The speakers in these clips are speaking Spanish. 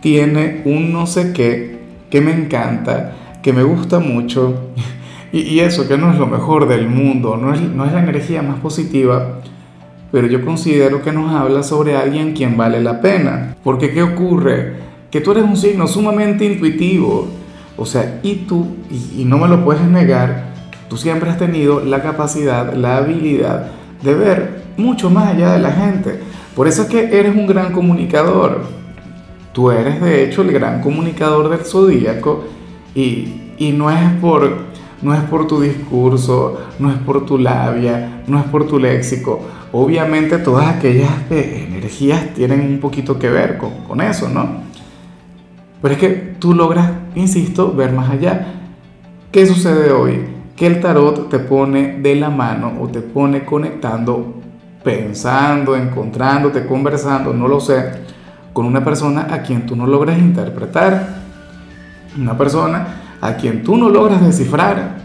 tiene un no sé qué que me encanta, que me gusta mucho, y, eso que no es lo mejor del mundo, no es, no es la energía más positiva, pero yo considero que nos habla sobre alguien quien vale la pena. Porque ¿qué ocurre? Que tú eres un signo sumamente intuitivo, o sea, y tú, y, y no me lo puedes negar, tú siempre has tenido la capacidad, la habilidad de ver mucho más allá de la gente. Por eso es que eres un gran comunicador. Tú eres de hecho el gran comunicador del zodíaco y, y no, es por, no es por tu discurso, no es por tu labia, no es por tu léxico. Obviamente todas aquellas energías tienen un poquito que ver con, con eso, ¿no? Pero es que tú logras, insisto, ver más allá. ¿Qué sucede hoy? Que el tarot te pone de la mano o te pone conectando, pensando, encontrándote, conversando, no lo sé con una persona a quien tú no logras interpretar, una persona a quien tú no logras descifrar.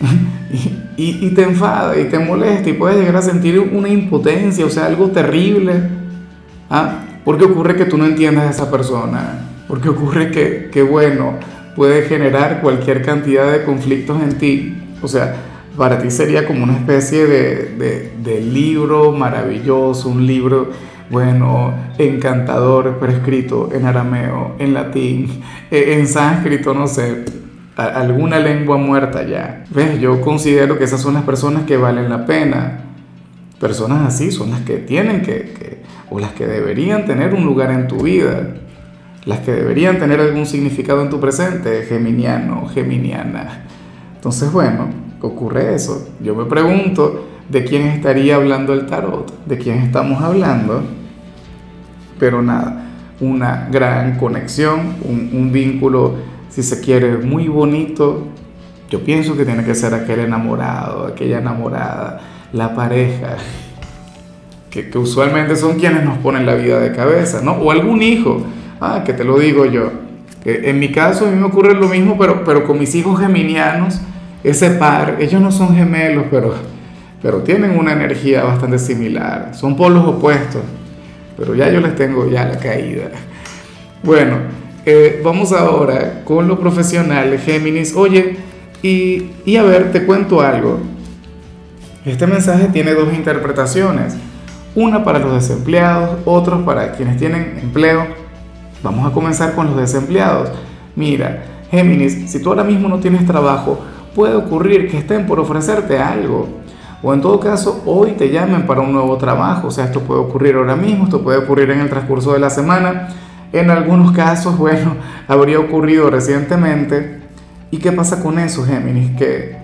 y, te enfada y te molesta y puedes llegar a sentir una impotencia, o sea, algo terrible. ¿Ah? Porque ocurre que tú no entiendes a esa persona, porque ocurre que, que, bueno, puede generar cualquier cantidad de conflictos en ti. O sea, para ti sería como una especie de, de, de libro maravilloso, un libro bueno, encantador, pero escrito en arameo, en latín, e, en sánscrito, no sé, alguna lengua muerta ya. ¿Ves? Yo considero que esas son las personas que valen la pena. Personas así son las que tienen que, o las que deberían tener un lugar en tu vida, las que deberían tener algún significado en tu presente, geminiano, geminiana. Entonces, bueno, ocurre eso. Yo me pregunto de quién estaría hablando el tarot, de quién estamos hablando pero nada, una gran conexión, un, vínculo, si se quiere, muy bonito. Yo pienso que tiene que ser aquel enamorado, aquella enamorada, la pareja, que, usualmente son quienes nos ponen la vida de cabeza, ¿no? O algún hijo, ah, que te lo digo yo. en mi caso a mí me ocurre lo mismo, pero, pero con mis hijos geminianos, ese par, ellos no son gemelos, pero, pero tienen una energía bastante similar, son polos opuestos pero ya yo les tengo ya la caída. Bueno, eh, vamos ahora con lo profesional, Géminis. Oye, y, y a ver, te cuento algo. Este mensaje tiene dos interpretaciones. Una para los desempleados, otra para quienes tienen empleo. Vamos a comenzar con los desempleados. Mira, Géminis, si tú ahora mismo no tienes trabajo, puede ocurrir que estén por ofrecerte algo. O en todo caso, hoy te llamen para un nuevo trabajo. O sea, esto puede ocurrir ahora mismo, esto puede ocurrir en el transcurso de la semana. En algunos casos, bueno, habría ocurrido recientemente. ¿Y qué pasa con eso, Géminis? Que,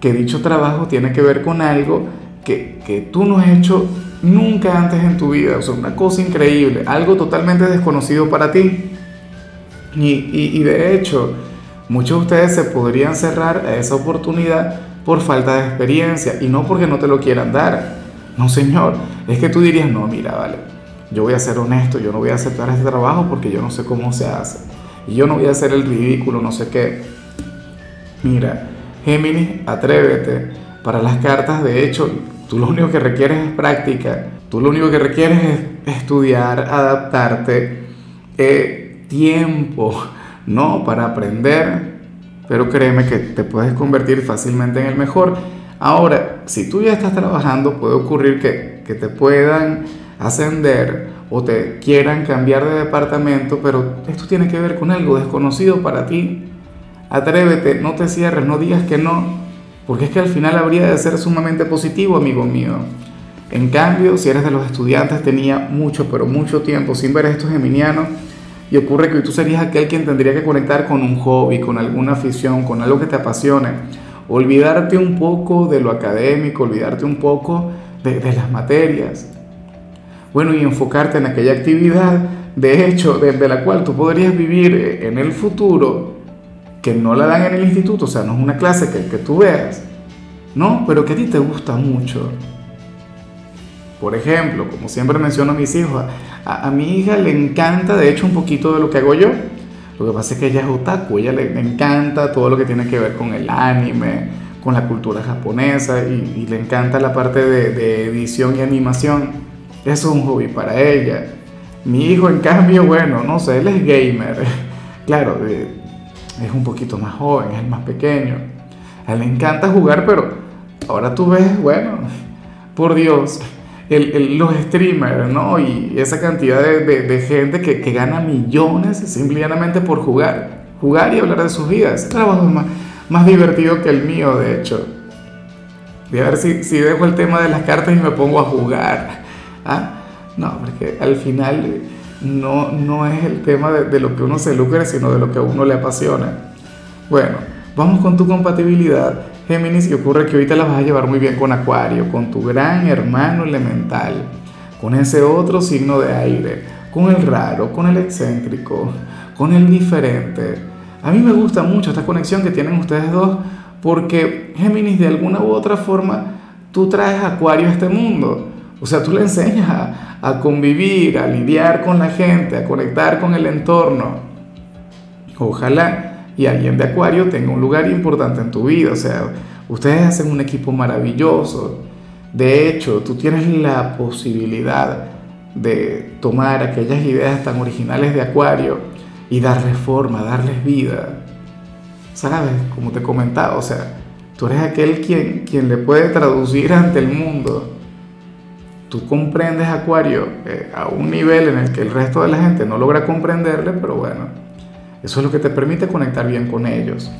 que dicho trabajo tiene que ver con algo que, que tú no has hecho nunca antes en tu vida. O sea, una cosa increíble, algo totalmente desconocido para ti. Y, y, y de hecho, muchos de ustedes se podrían cerrar a esa oportunidad por falta de experiencia y no porque no te lo quieran dar. No, señor, es que tú dirías, no, mira, vale, yo voy a ser honesto, yo no voy a aceptar este trabajo porque yo no sé cómo se hace. Y yo no voy a hacer el ridículo, no sé qué. Mira, Géminis, atrévete. Para las cartas, de hecho, tú lo único que requieres es práctica. Tú lo único que requieres es estudiar, adaptarte, eh, tiempo, ¿no? Para aprender pero créeme que te puedes convertir fácilmente en el mejor. Ahora, si tú ya estás trabajando, puede ocurrir que, que te puedan ascender o te quieran cambiar de departamento, pero esto tiene que ver con algo desconocido para ti. Atrévete, no te cierres, no digas que no, porque es que al final habría de ser sumamente positivo, amigo mío. En cambio, si eres de los estudiantes, tenía mucho, pero mucho tiempo sin ver a estos geminianos, y ocurre que tú serías aquel quien tendría que conectar con un hobby, con alguna afición, con algo que te apasione. Olvidarte un poco de lo académico, olvidarte un poco de, las materias. Bueno, y enfocarte en aquella actividad de hecho, de, la cual tú podrías vivir eh, en el futuro, que no la dan en el instituto, o sea, no es una clase que, que tú veas, ¿no? Pero que a ti te gusta mucho. Por ejemplo, como siempre menciono a mis hijos, a, mi hija le encanta, de hecho, un poquito de lo que hago yo. Lo que pasa es que ella es otaku, ella le, encanta todo lo que tiene que ver con el anime, con la cultura japonesa y, le encanta la parte de, edición y animación. Eso es un hobby para ella. Mi hijo, en cambio, bueno, no sé, él es gamer. Claro, es un poquito más joven, es el más pequeño. A él le encanta jugar, pero ahora tú ves, bueno, por Dios, los streamers, ¿no? Y esa cantidad de, gente que, gana millones simplemente por jugar. Jugar y hablar de sus vidas. Trabajo más, más divertido que el mío, de hecho. Voy a ver si, si dejo el tema de las cartas y me pongo a jugar. ¿Ah? No, porque al final no, no es el tema de, de lo que uno se lucre, sino de lo que a uno le apasiona. Bueno, vamos con tu compatibilidad Géminis, y ocurre que ahorita la vas a llevar muy bien con Acuario, con tu gran hermano elemental, con ese otro signo de aire, con el raro, con el excéntrico, con el diferente. A mí me gusta mucho esta conexión que tienen ustedes dos porque Géminis de alguna u otra forma tú traes Acuario a este mundo. O sea, tú le enseñas a, a convivir, a lidiar con la gente, a conectar con el entorno. Ojalá y alguien de Acuario tenga un lugar importante en tu vida. O sea, ustedes hacen un equipo maravilloso. De hecho, tú tienes la posibilidad de tomar aquellas ideas tan originales de Acuario y darles forma, darles vida. ¿Sabes? Como te comentaba, o sea, tú eres aquel quien, quien le puede traducir ante el mundo. Tú comprendes Acuario eh, a un nivel en el que el resto de la gente no logra comprenderle, pero bueno, eso es lo que te permite conectar bien con ellos.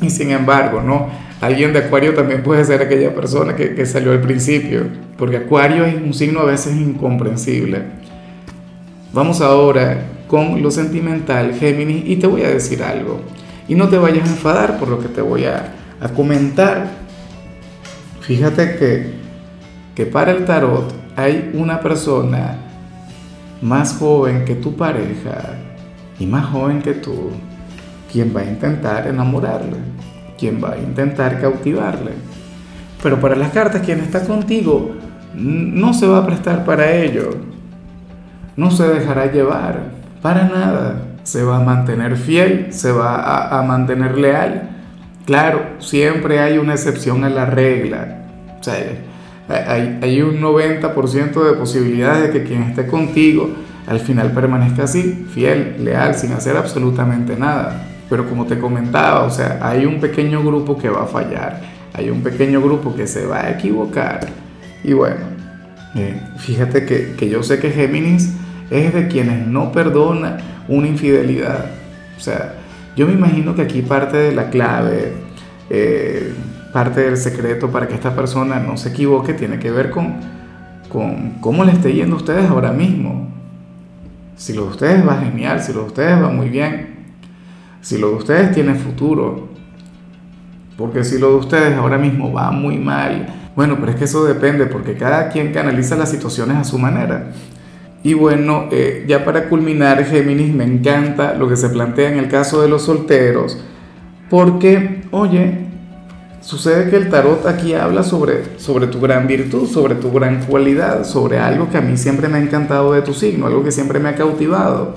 Y sin embargo, ¿no? Alguien de Acuario también puede ser aquella persona que, que salió al principio, porque Acuario es un signo a veces incomprensible. Vamos ahora con lo sentimental, Géminis, y te voy a decir algo. Y no te vayas a enfadar por lo que te voy a, a comentar. Fíjate que, que para el tarot hay una persona más joven que tu pareja y más joven que tú, quien va a intentar enamorarle, quien va a intentar cautivarle. Pero para las cartas, quien está contigo no se va a prestar para ello, no se dejará llevar, para nada, se va a mantener fiel, se va a, mantener leal. Claro, siempre hay una excepción a la regla. O sea, hay, hay un 90% de posibilidades de que quien esté contigo al final permanezca así, fiel, leal, sin hacer absolutamente nada. Pero como te comentaba, o sea, hay un pequeño grupo que va a fallar, hay un pequeño grupo que se va a equivocar. Y bueno, eh, fíjate que, yo sé que Géminis es de quienes no perdona una infidelidad. O sea, yo me imagino que aquí parte de la clave, eh, parte del secreto para que esta persona no se equivoque tiene que ver con, con cómo le esté yendo a ustedes ahora mismo. Si lo de ustedes va genial, si lo de ustedes va muy bien, si lo de ustedes tiene futuro, porque si lo de ustedes ahora mismo va muy mal, bueno, pero es que eso depende, porque cada quien canaliza las situaciones a su manera. Y bueno, eh, ya para culminar, Géminis, me encanta lo que se plantea en el caso de los solteros, porque, oye, Sucede que el tarot aquí habla sobre, sobre tu gran virtud, sobre tu gran cualidad, sobre algo que a mí siempre me ha encantado de tu signo, algo que siempre me ha cautivado.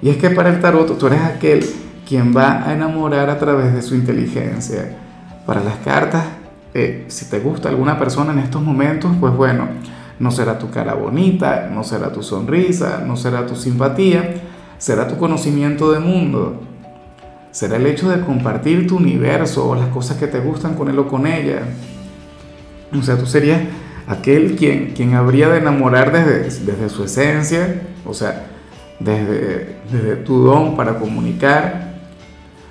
Y es que para el tarot tú eres aquel quien va a enamorar a través de su inteligencia. Para las cartas, eh, si te gusta alguna persona en estos momentos, pues bueno, no será tu cara bonita, no será tu sonrisa, no será tu simpatía, será tu conocimiento de mundo será el hecho de compartir tu universo o las cosas que te gustan con él o con ella. O sea, tú serías aquel quien, quien habría de enamorar desde, desde su esencia, o sea, desde, desde tu don para comunicar.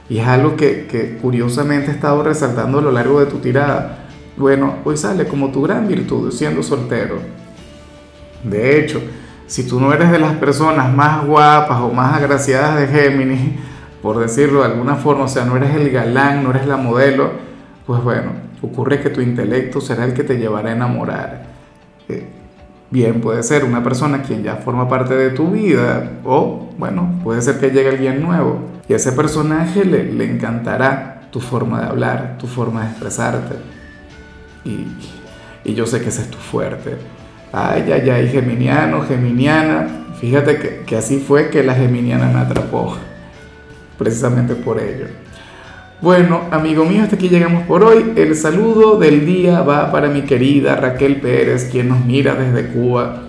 Y es algo que, que curiosamente he estado resaltando a lo largo de tu tirada. Bueno, hoy sale como tu gran virtud siendo soltero. De hecho, si tú no eres de las personas más guapas o más agraciadas de Géminis, por decirlo de alguna forma, o sea, no eres el galán, no eres la modelo, pues bueno, ocurre que tu intelecto será el que te llevará a enamorar. Eh, Bien, puede ser una persona quien ya forma parte de tu vida o, bueno, puede ser que llegue alguien nuevo y a ese personaje le, le encantará tu forma de hablar, tu forma de expresarte. Y, y yo sé que ese es tu fuerte. Ay, ay, ay, Geminiano, Geminiana. Fíjate que, que así fue que la Geminiana me atrapó. Precisamente por ello. Bueno, amigo mío, hasta aquí llegamos por hoy. El saludo del día va para mi querida Raquel Pérez, quien nos mira desde Cuba.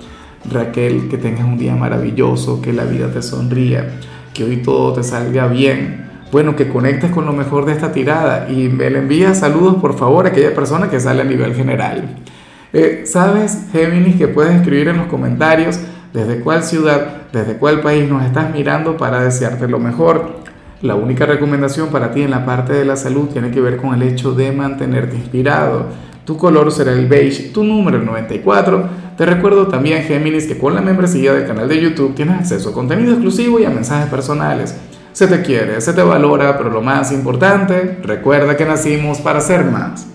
Raquel, que tengas un día maravilloso, que la vida te sonría, que hoy todo te salga bien. Bueno, que conectes con lo mejor de esta tirada y me le envías saludos, por favor, a aquella persona que sale a nivel general. Eh, ¿Sabes, Géminis, que puedes escribir en los comentarios desde cuál ciudad, desde cuál país nos estás mirando para desearte lo mejor? La única recomendación para ti en la parte de la salud tiene que ver con el hecho de mantenerte inspirado. Tu color será el beige, tu número el 94. Te recuerdo también, Géminis, que con la membresía del canal de YouTube tienes acceso a contenido exclusivo y a mensajes personales. Se te quiere, se te valora, pero lo más importante, recuerda que nacimos para ser más.